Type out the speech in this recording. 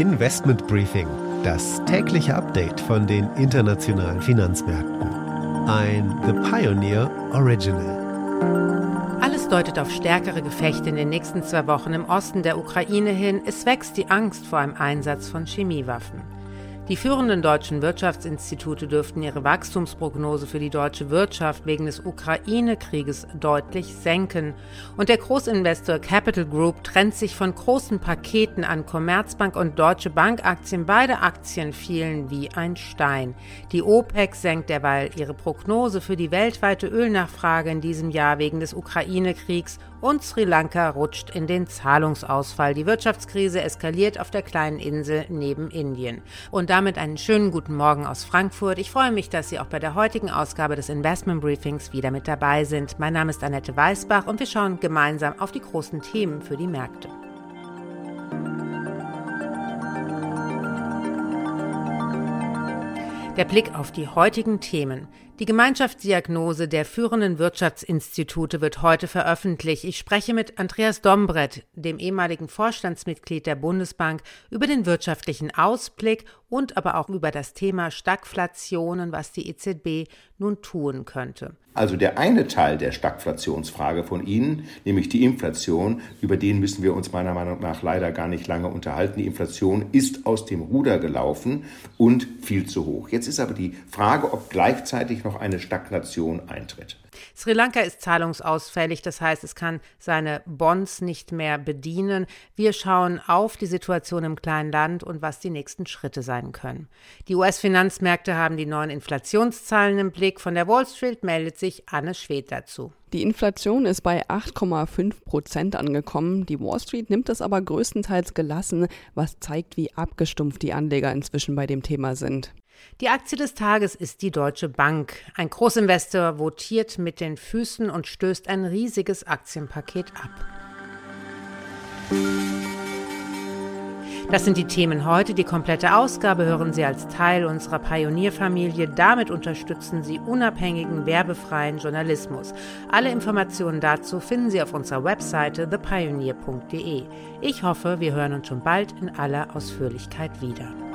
Investment Briefing, das tägliche Update von den internationalen Finanzmärkten. Ein The Pioneer Original. Alles deutet auf stärkere Gefechte in den nächsten zwei Wochen im Osten der Ukraine hin. Es wächst die Angst vor einem Einsatz von Chemiewaffen. Die führenden deutschen Wirtschaftsinstitute dürften ihre Wachstumsprognose für die deutsche Wirtschaft wegen des Ukraine-Krieges deutlich senken. Und der Großinvestor Capital Group trennt sich von großen Paketen an Commerzbank und Deutsche Bank Aktien. Beide Aktien fielen wie ein Stein. Die OPEC senkt derweil ihre Prognose für die weltweite Ölnachfrage in diesem Jahr wegen des Ukraine-Kriegs und Sri Lanka rutscht in den Zahlungsausfall. Die Wirtschaftskrise eskaliert auf der kleinen Insel neben Indien. Und damit einen schönen guten Morgen aus Frankfurt. Ich freue mich, dass Sie auch bei der heutigen Ausgabe des Investment Briefings wieder mit dabei sind. Mein Name ist Annette Weißbach und wir schauen gemeinsam auf die großen Themen für die Märkte. Der Blick auf die heutigen Themen. Die Gemeinschaftsdiagnose der führenden Wirtschaftsinstitute wird heute veröffentlicht. Ich spreche mit Andreas Dombrett, dem ehemaligen Vorstandsmitglied der Bundesbank, über den wirtschaftlichen Ausblick und aber auch über das Thema Stagflation was die EZB nun tun könnte. Also der eine Teil der Stagflationsfrage von Ihnen, nämlich die Inflation, über den müssen wir uns meiner Meinung nach leider gar nicht lange unterhalten. Die Inflation ist aus dem Ruder gelaufen und viel zu hoch. Jetzt ist aber die Frage, ob gleichzeitig noch eine Stagnation eintritt. Sri Lanka ist zahlungsausfällig, das heißt, es kann seine Bonds nicht mehr bedienen. Wir schauen auf die Situation im kleinen Land und was die nächsten Schritte sein können. Die US-Finanzmärkte haben die neuen Inflationszahlen im Blick. Von der Wall Street meldet sich Anne Schwed dazu. Die Inflation ist bei 8,5 Prozent angekommen. Die Wall Street nimmt es aber größtenteils gelassen, was zeigt, wie abgestumpft die Anleger inzwischen bei dem Thema sind. Die Aktie des Tages ist die Deutsche Bank. Ein Großinvestor votiert mit den Füßen und stößt ein riesiges Aktienpaket ab. Das sind die Themen heute. Die komplette Ausgabe hören Sie als Teil unserer Pionierfamilie. Damit unterstützen Sie unabhängigen, werbefreien Journalismus. Alle Informationen dazu finden Sie auf unserer Webseite thepioneer.de. Ich hoffe, wir hören uns schon bald in aller Ausführlichkeit wieder.